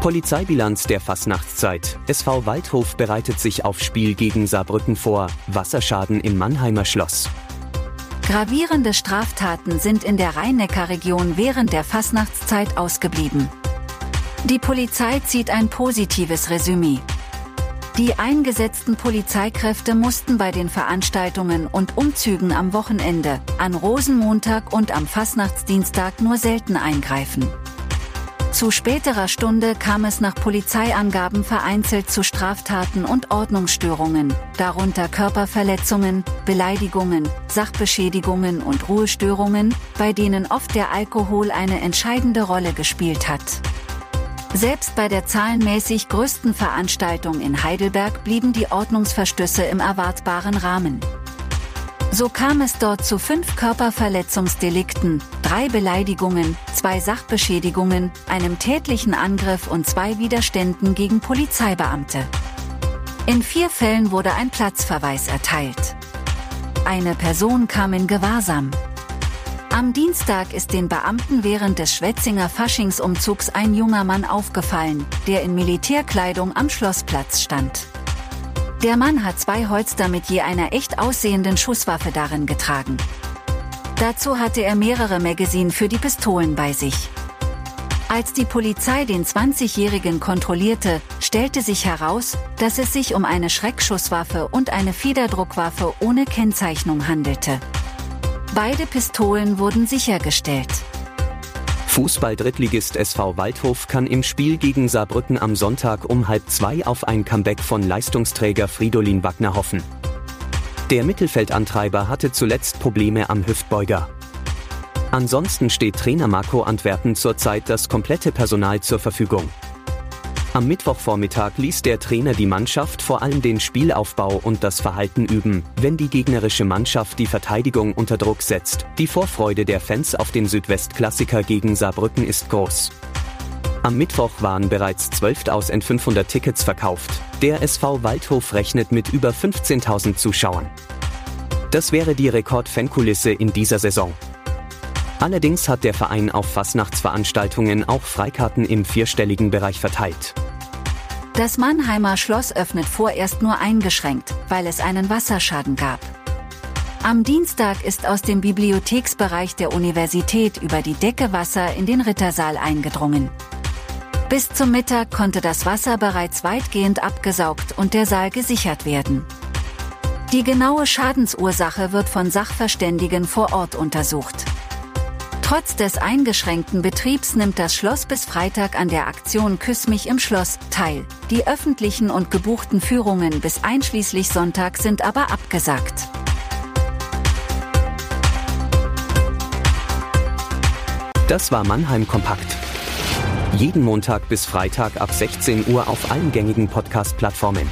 Polizeibilanz der Fastnachtszeit. SV Waldhof bereitet sich auf Spiel gegen Saarbrücken vor. Wasserschaden im Mannheimer Schloss. Gravierende Straftaten sind in der Rhein-Neckar-Region während der Fastnachtszeit ausgeblieben. Die Polizei zieht ein positives Resümee. Die eingesetzten Polizeikräfte mussten bei den Veranstaltungen und Umzügen am Wochenende, an Rosenmontag und am Fastnachtsdienstag nur selten eingreifen. Zu späterer Stunde kam es nach Polizeiangaben vereinzelt zu Straftaten und Ordnungsstörungen, darunter Körperverletzungen, Beleidigungen, Sachbeschädigungen und Ruhestörungen, bei denen oft der Alkohol eine entscheidende Rolle gespielt hat. Selbst bei der zahlenmäßig größten Veranstaltung in Heidelberg blieben die Ordnungsverstöße im erwartbaren Rahmen. So kam es dort zu fünf Körperverletzungsdelikten, drei Beleidigungen, zwei Sachbeschädigungen, einem tätlichen Angriff und zwei Widerständen gegen Polizeibeamte. In vier Fällen wurde ein Platzverweis erteilt. Eine Person kam in Gewahrsam. Am Dienstag ist den Beamten während des Schwetzinger Faschingsumzugs ein junger Mann aufgefallen, der in Militärkleidung am Schlossplatz stand. Der Mann hat zwei Holster mit je einer echt aussehenden Schusswaffe darin getragen. Dazu hatte er mehrere Magazine für die Pistolen bei sich. Als die Polizei den 20-Jährigen kontrollierte, stellte sich heraus, dass es sich um eine Schreckschusswaffe und eine Federdruckwaffe ohne Kennzeichnung handelte. Beide Pistolen wurden sichergestellt. Fußball-Drittligist SV Waldhof kann im Spiel gegen Saarbrücken am Sonntag um halb zwei auf ein Comeback von Leistungsträger Fridolin Wagner hoffen. Der Mittelfeldantreiber hatte zuletzt Probleme am Hüftbeuger. Ansonsten steht Trainer Marco Antwerpen zurzeit das komplette Personal zur Verfügung. Am Mittwochvormittag ließ der Trainer die Mannschaft vor allem den Spielaufbau und das Verhalten üben, wenn die gegnerische Mannschaft die Verteidigung unter Druck setzt. Die Vorfreude der Fans auf den Südwestklassiker gegen Saarbrücken ist groß. Am Mittwoch waren bereits 12.500 Tickets verkauft. Der SV Waldhof rechnet mit über 15.000 Zuschauern. Das wäre die Rekord-Fankulisse in dieser Saison. Allerdings hat der Verein auf Fastnachtsveranstaltungen auch Freikarten im vierstelligen Bereich verteilt. Das Mannheimer Schloss öffnet vorerst nur eingeschränkt, weil es einen Wasserschaden gab. Am Dienstag ist aus dem Bibliotheksbereich der Universität über die Decke Wasser in den Rittersaal eingedrungen. Bis zum Mittag konnte das Wasser bereits weitgehend abgesaugt und der Saal gesichert werden. Die genaue Schadensursache wird von Sachverständigen vor Ort untersucht. Trotz des eingeschränkten Betriebs nimmt das Schloss bis Freitag an der Aktion Küss mich im Schloss teil. Die öffentlichen und gebuchten Führungen bis einschließlich Sonntag sind aber abgesagt. Das war Mannheim Kompakt. Jeden Montag bis Freitag ab 16 Uhr auf allen gängigen Podcast-Plattformen.